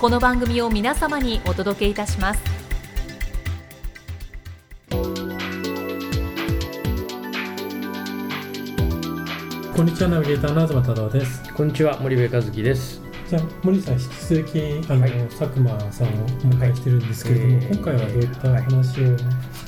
この番組を皆様にお届けいたします。こんにちはナビゲーターの東太郎です。こんにちは森部和樹です。じゃあ森さん引き続きあの、はい、佐久間さんをお迎えしてるんですけれども、はい、今回はどういった話を、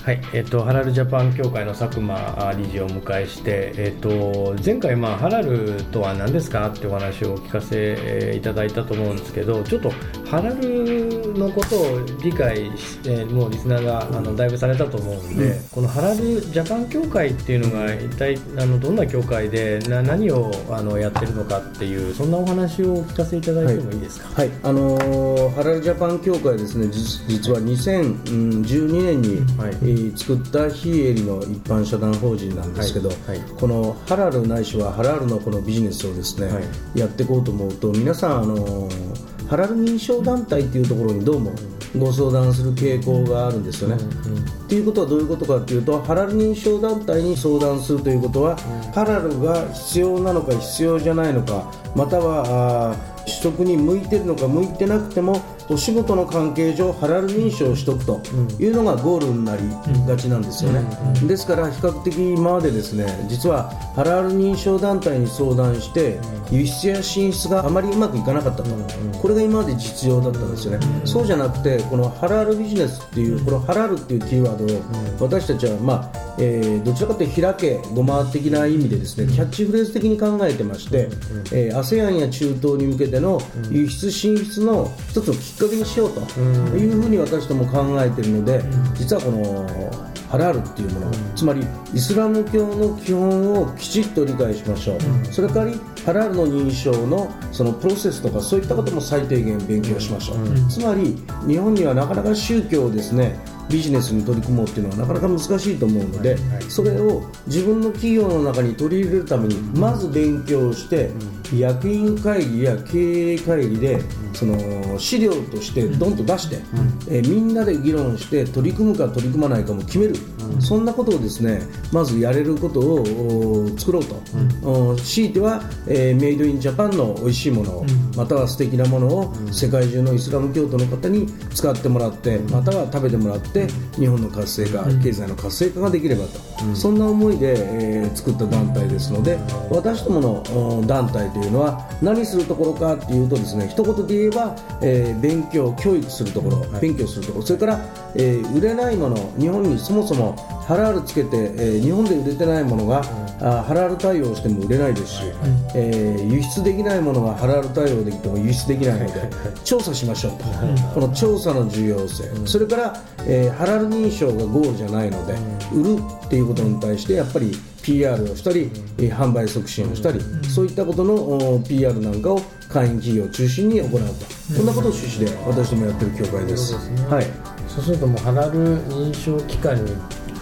はい、えっ、ー、とハラルジャパン協会の佐久間理事をお迎えして、えっ、ー、と前回まあハラルとは何ですかってお話をお聞かせいただいたと思うんですけど、ちょっとハラルのことを理解してもうリスナーがあのだいぶされたと思うんで、うん、このハラルジャパン協会っていうのが一体あのどんな協会でな何をあのやってるのかっていうそんなお話をお聞かせいただいてもいいですか？はい、はい、あのー、ハラルジャパン協会ですね実は2012年に、はい。作った非営利の一般社団法人なんですけど、はい。はい、このハラルないしはハラルのこのビジネスをですね、はい、やっていこうと思うと皆さんあのハラル認証団体というところにどうもご相談する傾向があるんですよね。うんうん、っていうことはどういうことかというとハラル認証団体に相談するということは、うん、ハラルが必要なのか必要じゃないのかまたは取得に向いてるのか向いてなくてもお仕事の関係上ハラル認証をしとくというのがゴールになりがちなんですよね、ですから比較的今までですね実はハラル認証団体に相談して輸出や進出があまりうまくいかなかったと、これが今まで実情だったんですよね、そうじゃなくてこのハラルビジネスっていうこのハラルっていうキーワードを私たちはまあえー、どちらかというと開けごま的な意味でですねキャッチフレーズ的に考えてまして、えー、ASEAN や中東に向けての輸出進出の一つのきっかけにしようというふうに私ども考えているので実はこのハラールっていうもの、つまりイスラム教の基本をきちっと理解しましょう、それからハラールの認証のそのプロセスとかそういったことも最低限勉強しましょう、つまり日本にはなかなか宗教をですねビジネスに取り組もうっていうのはなかなか難しいと思うので、それを自分の企業の中に取り入れるためにまず勉強して、役員会議や経営会議でその資料としてどん。と出して、えみんなで議論して取り組むか取り組まないかも決める、そんなことをですねまずやれることを作ろうと、強いては、えメイドインジャパンの美味しいものを、または素敵なものを世界中のイスラム教徒の方に使ってもらってまたは食べてもらって日本の活性化、経済の活性化ができればと、そんな思いで、え作った団体ですので私どもの団体というのは何するところかというとですね一言で言えば、えー、勉強教育するところ、勉強するところ。それから、えー、売れないもの日本にそもそもハラールつけて、えー、日本で売れてないものが、あハラール対応しても売れないですし、えー、輸出できないものがハラール対応できても輸出できないので、調査しましょう。と、この調査の重要性、それから、えー、ハラール認証がゴールじゃないので、売るっていうことに対してやっぱり PR をしたり、販売促進をしたり、そういったことの PR なんかを会員企業を中心に行うと、こんなことを趣旨で私どもやってる協会です。はい。そうするともうハラル認証機関に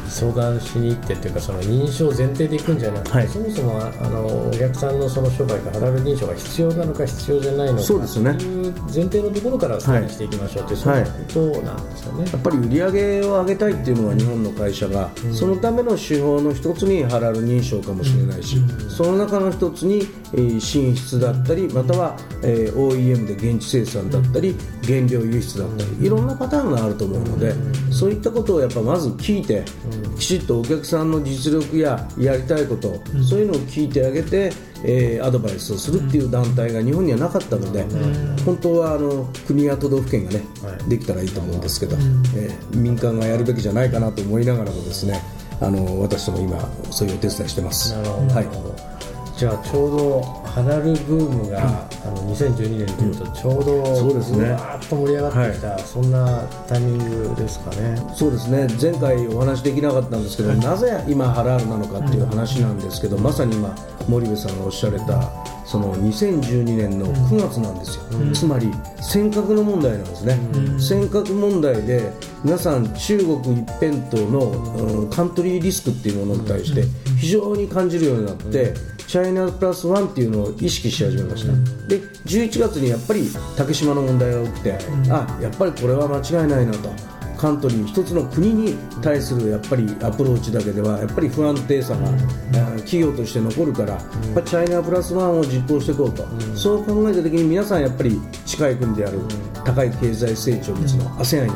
相談しに行ってっていうかその認証前提でいくんじゃなくて、はい、そもそもあのお客さんのその商売がハラル認証が必要なのか必要じゃないのかそうですね。いう前提のところからスタートしていきましょうって、はい、そうい。うことなんですよね、やっぱり売り上げを上げたいっていうのは日本の会社が、うん、そのための手法の一つにハラル認証かもしれないし、うん、その中の一つに、えー、進出だったりまたは、えー、OEM で現地生産だったり原料輸出だったりいろんなパターンがあると思うので、そういったことをやっぱまず聞いて、きちっとお客さんの実力ややりたいこと、そういうのを聞いてあげて、えー、アドバイスをするっていう団体が日本にはなかったので、本当はあの国や都道府県がね、できたらいいと思うんですけど、えー、民間がやるべきじゃないかなと思いながらもですねあの私ども今そういうお手伝いしてます。なるほど、はいじゃあちょうどハラルブームが、うん、あの2012年というとちょうど、うん、そうですね。わーっと盛り上がってきた、はい、そんなタイミングですかね。そうですね。前回お話できなかったんですけど、はい、なぜ今ハラールなのかっていう話なんですけど、うん、まさに今森部さんがおっしゃられたその2012年の9月なんですよ、つまり尖閣の問題なんですね、尖閣問題で皆さん中国一辺倒の、カントリーリスクっていうものに対して非常に感じるようになって、チャイナプラスワンっていうのを意識し始めました、で11月にやっぱり竹島の問題が起きて、あやっぱりこれは間違いないなと。カントリー一つの国に対するやっぱりアプローチだけではやっぱり不安定さが、企業として残るから、やっぱチャイナプラスワンを実行していこうと、そう考えた時に皆さんやっぱり近い国である高い経済成長率の ASEAN へ、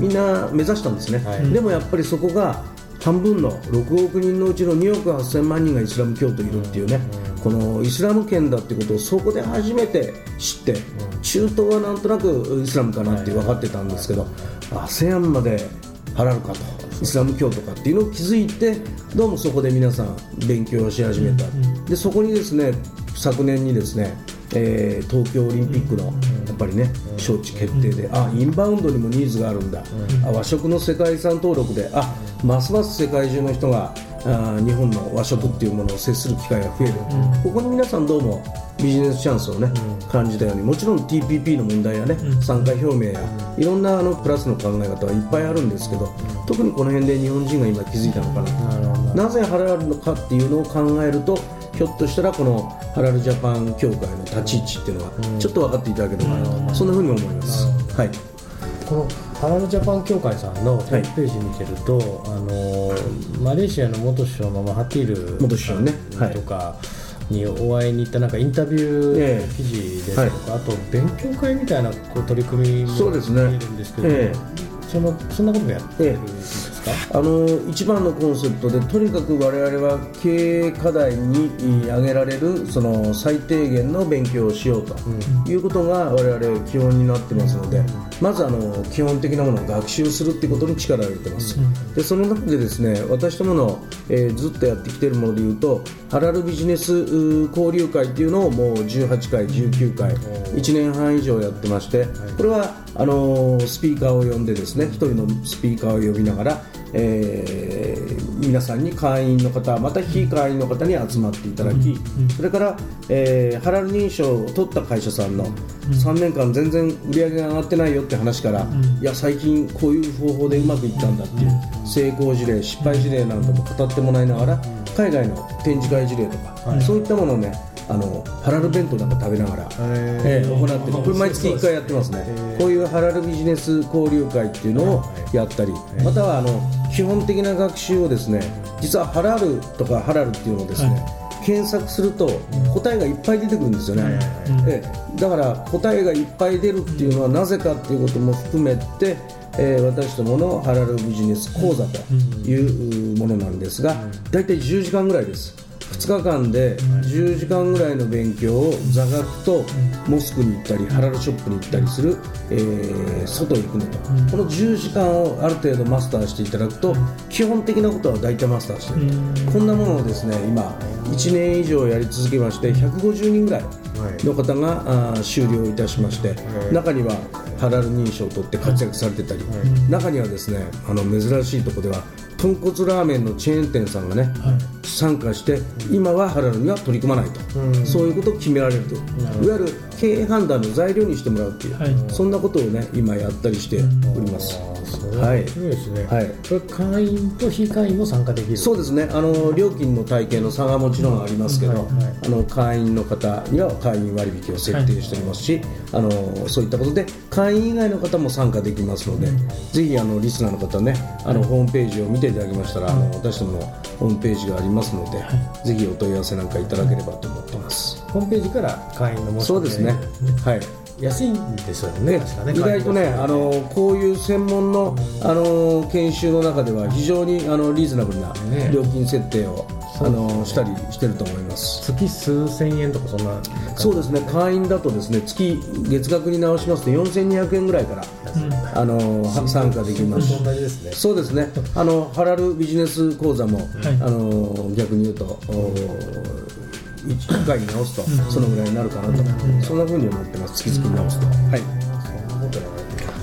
みんな目指したんですね、でもやっぱりそこが半分の6億人のうちの2億8000万人がイスラム教徒いるっていうね、このイスラム圏だっていうことをそこで初めて知って、中東はなんとなくイスラムかなって分かってたんですけど、ASEAN まで払うかとイスラム教徒かっていうのを気づいてどうもそこで皆さん勉強し始めた、でそこにですね昨年にですねえー、東京オリンピックのやっぱりね招致決定であインバウンドにもニーズがあるんだ。あ和食の世界遺産登録であますます世界中の人があ日本の和食っていうものを接する機会が増える、ここに皆さんどうもビジネスチャンスをね、感じたようにもちろん TPP の問題やね、参加表明やいろんなあのプラスの考え方はいっぱいあるんですけど特にこの辺で日本人が今気づいたのかな。なぜ払うのかっていうのを考えるとひょっとしたらこのハラルジャパン協会の立ち位置っていうのはちょっと分かっていただければなと、そんなふうに思います。はい。このハラルジャパン協会さんのホームページ見てると、はい、あのマレーシアの元首相のマハティール元首相ね、はい、とかにお会いに行ったなんかインタビュー記事ですとか、えーはい、あと勉強会みたいなこう取り組みも見えるんですけど、えー、そのそんなこともやってるんですあの一番のコンセプトでとにかく我々は経営課題に挙げられるその最低限の勉強をしようということが我々基本になってますのでまずあの基本的なものを学習するっていうことに力を入れてます。でその中でですね私どもの、えー、ずっとやってきているものでいうとハラルビジネス交流会っていうのをもう18回19回1年半以上やってましてこれはあのスピーカーを呼んでですね1人のスピーカーを呼びながらえー、皆さんに会員の方また非会員の方に集まっていただき、それから、えー、ハラル認証を取った会社さんの3年間全然売り上げが上がってないよって話から、いや最近こういう方法でうまくいったんだっていう成功事例失敗事例なんかも語ってもらいながら海外の展示会事例とか、そういったものをねあのハラル弁当なんか食べながら、えー、行ってこれ毎月1回やってますね。こういうハラルビジネス交流会っていうのをやったりまたはあの基本的な学習をですね実はハラルとかハラルっていうのをですね、検索すると答えがいっぱい出てくるんですよね、えだから答えがいっぱい出るっていうのはなぜかっていうことも含めて、えー、私どものハラルビジネス講座というものなんですが大体10時間ぐらいです2日間で10時間ぐらいの勉強を座学とモスクに行ったりハラルショップに行ったりする、えー、外行くのと、この10時間をある程度マスターしていただくと基本的なことは大体マスターしているこんなものをですね今1年以上やり続けまして150人ぐらいの方が、あ終了いたしまして、中にはハラル認証を取って活躍されてたり、中にはですねあの珍しいところでは豚骨ラーメンのチェーン店さんがね、はい、参加して今はハラルには取り組まないと、うん、そういうことを決められると。いわゆる経営判断の材料にしてもらうっていう、はい、そんなことをね今やったりしております。はい、そうですね。はい。これ会員と非会員も参加できる。そうですね。あの料金の体系の差がもちろんありますけど、はいはい、あの会員の方には会員割引を設定しておりますし、はい、あのそういったことで会員以外の方も参加できますので、うん、ぜひあのリスナーの方ね、あのホームページを見ていただきましたら、あの私どものホームページがありますので、ぜひお問い合わせなんかいただければと思ってます。ホームページから会員の申し込みそうですね。はい。安いんですよね、ね意外とねあのこういう専門のあの研修の中では非常にあのリーズナブルな料金設定を、ね、あのしたりしてると思います。月数千円とかそんなそうですね。会員だとですね月月額に直しますと4200円ぐらいから、うん、あの参加できます。同じですね。そうですね。あのハラルビジネス講座も、はい、あの逆に言うと1回に直すと、そのぐらいになるかなと、そんなふうに思ってます月々直すと。はい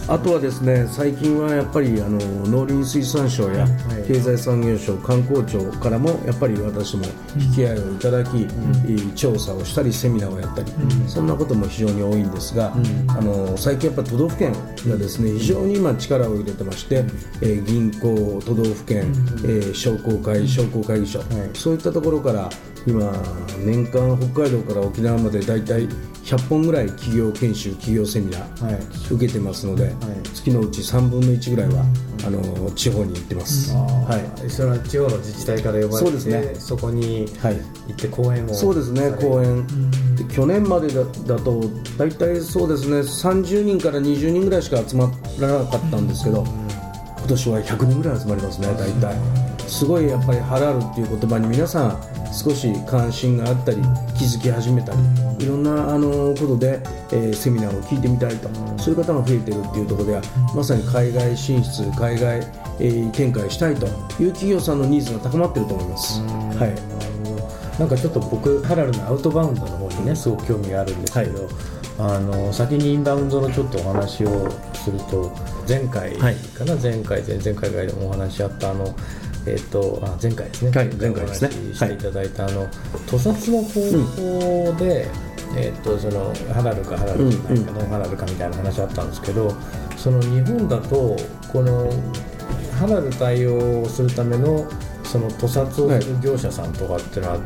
あとはですね最近はやっぱりあの農林水産省や経済産業省、観光庁からもやっぱり私も引き合いをいただき、うん、調査をしたりセミナーをやったり、うん、そんなことも非常に多いんですが、うん、あの最近やっぱ都道府県がですね非常に今力を入れてまして、えー、銀行都道府県、えー、商工会商工会議所、そういったところから今年間北海道から沖縄まで大体100本ぐらい企業研修企業セミナー受けてますので、はい、月のうち3分の1ぐらいは、あの地方に行ってます、はい、それは地方の自治体から呼ばれてそうです、ね、そこに行って講演を、そうですね講演、去年までだだと大体そうですね30人から20人ぐらいしか集まらなかったんですけど、今年は100人ぐらい集まりますね大体。すごいやっぱりハラルっていう言葉に皆さん少し関心があったり気づき始めたりいろんなあのことで、えー、セミナーを聞いてみたいとそういう方が増えてるっていうところではまさに海外進出海外、えー、展開したいという企業さんのニーズが高まってると思います。はい。なんかちょっと僕ハラルのアウトバウンドの方にねすごく興味があるんですけど、はい、あの先にインバウンドのちょっとお話をすると前回かな、はい、前回前々回ぐらいでもお話あったあのえーと、あ前回ですね、はい、前回ですね。していただいた、はい、あの屠殺の方法で、うん、えーと、そのハラルかハラルじゃないか、ノンハラルかみたいな話あったんですけどその日本だとこのハラル対応をするためのその屠殺をする業者さんとかってのは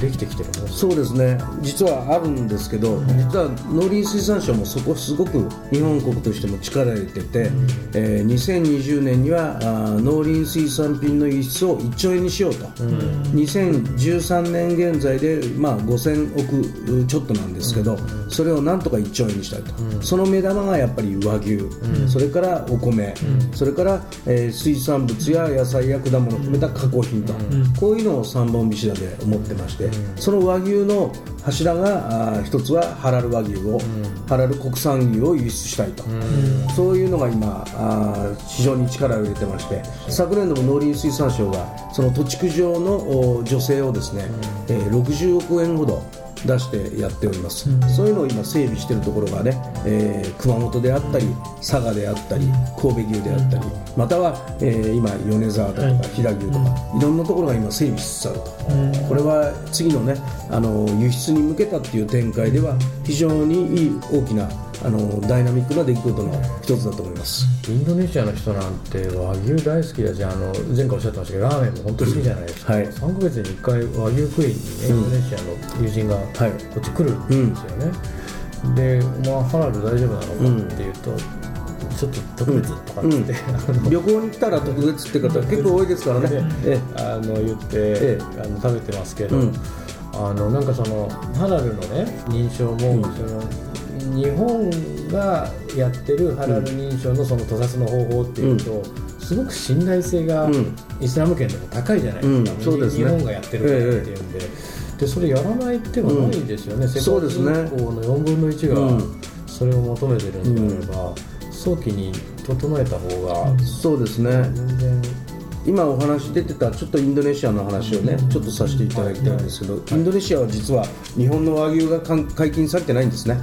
できてきてるの、はい、そうですね。実はあるんですけど、うん、実は農林水産省もそこすごく日本国としても力入れてて、うん、えー、2020年にはあ農林水産品の輸出を1兆円にしようと、うん、2013年現在で、まあ、5000億ちょっとなんですけど、うん、それをなんとか1兆円にしたいと、うん、その目玉がやっぱり和牛、それからお米、それから、えー、水産物や野菜や果物を含めた加工品と、こういうのを3本柱で思ってまして、その和牛の柱が一つはハラル和牛を、ハラル国産牛を輸出したいと、そういうのが今あ非常に力を入れてまして昨年度も農林水産省がその土地区上の助成をですね、えー、60億円ほど出してやっております、うん、そういうのを今整備しているところがね、えー、熊本であったり佐賀であったり神戸牛であったりまたは、えー、今米沢だとか飛騨牛とかいろんなところが今整備しつつあると、これは次のねあの輸出に向けたっていう展開では非常にいい大きなあのダイナミックな出来事の一つだと思います。インドネシアの人なんて和牛大好きだしあの前回おっしゃってましたけどラーメンも本当に好きじゃないですか、はい、3か月に1回和牛食いにね、インドネシアの友人がこっち来るんですよね、うん、で、まあ、ハラル大丈夫なのか？っていうと、うんちょっと特別とかって、うん、旅行に来たら特別って方結構多いですからね。あの言って、ええ、あの食べてますけど、うん、あのなんかそのハラルのね認証も、うん、その日本がやってるハラル認証のその屠殺の方法っていうと、すごく信頼性がイスラム圏でも高いじゃないですか、うん。ね、日本がやってるからっていうんで。ええ、でそれやらないっていうのはないんですよね、うん、世界銀行の4分の1がそれを求めてるんであれば、早期に整えた方がそうですね。全然今お話出てたちょっとインドネシアの話をねちょっとさせていただきたいんですけど、インドネシアは実は日本の和牛が解禁されてないんですね、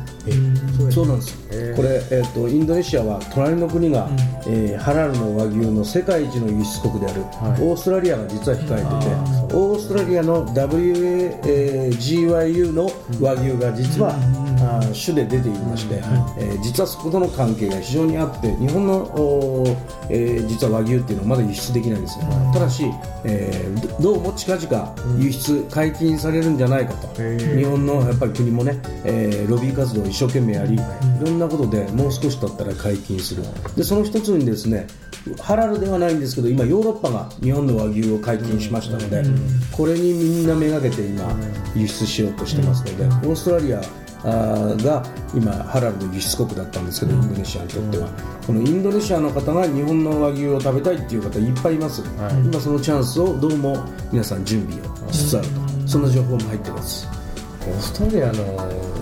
そうなんですこれ、えーと、インドネシアは隣の国が、えー、ハラルの和牛の世界一の輸出国である、オーストラリアが実は控えてて、オーストラリアの WAGYU の和牛が実は、あ種で出ていまして、えー、実はそことの関係が非常にあって日本の、えー、実は和牛っていうのはまだ輸出できないんですよ、ただし、えー、どうも近々輸出解禁されるんじゃないかと、日本のやっぱり国もね、えー、ロビー活動を一生懸命やり、い。ろんなことでもう少し経ったら解禁する。でその一つにですねハラルではないんですけど今ヨーロッパが日本の和牛を解禁しましたので、これにみんなめがけて今輸出しようとしてますので、オーストラリアが今ハラルの輸出国だったんですけどインドネシアにとっては、このインドネシアの方が日本の和牛を食べたいっていう方いっぱいいます、はい、今そのチャンスをどうも皆さん準備をしつつあると、そんな情報も入ってます。オーストラリアの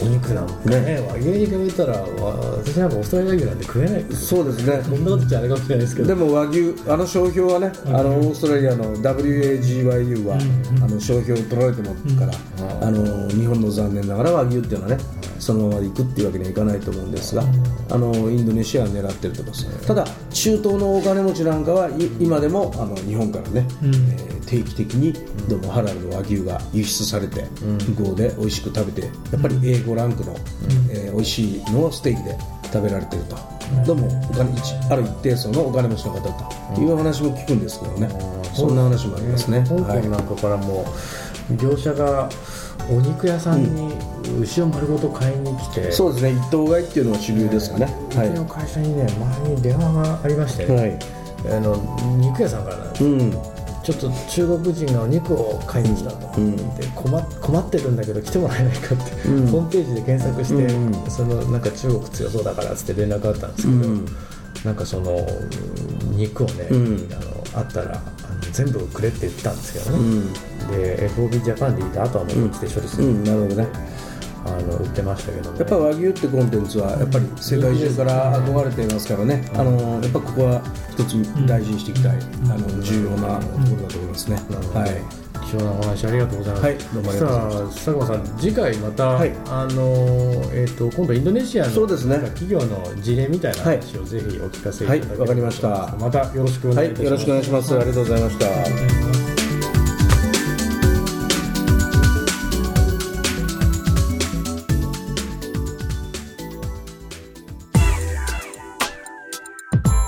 お肉なんてね、ね、和牛に比べたら私なんかオーストラリア牛なんて食えない。そうですね。そんなことじゃあれかもしれないですけど。でも和牛あの商標はね、うん、あのオーストラリアの WAGYU は、うん、あの商標を取られてますから、うん、あの日本の残念ながら和牛っていうのはねそのままいくっていうわけにはいかないと思うんですが、あのインドネシアは狙ってると思います。ただ中東のお金持ちなんかは今でもあの日本からね、えー、定期的にどうもハラルの和牛が輸出されて向こうで美味しく食べてやっぱり A5 ランクの、えー、美味しいのをステーキで食べられてると、どうもお金ある一定層のお金持ちの方という話も聞くんですけどね、そんな話もありますね。香港なんかからも、業者がお肉屋さんに牛を丸ごと買いに来て、うん、そうですね。一頭買いっていうのは主流ですかね、うちの会社にね前に電話がありまして、はい、あの肉屋さんからなんです、うんちょっと中国人がお肉を買いに来たと、うん、で困困ってるんだけど来てもらえないかって、うん、ホームページで検索して、うん、そのなんか中国強そうだからっつって連絡あったんですけど、なんかその肉をね、あのあったらあの全部くれって言ったんですけどね、で FOB ジャパンでいいとあとはもうこっちで処理する、なるほどねあの売ってましたけど、ね、やっぱ和牛ってコンテンツはやっぱり世界中から憧れていますからね、あのやっぱここは一つ大事にしていきたい、あの重要なところだと思いますね。はい。貴重なお話ありがとうございます。はい、どうもありがとうございます。佐久間さん、次回また、はい、あのえっ、ー、と今度インドネシアのそうですね。企業の事例みたいな話をぜひお聞かせいただければわ、はい、かりました。またよろしくお願いします。はい、よろしくお願いします。ありがとうございました。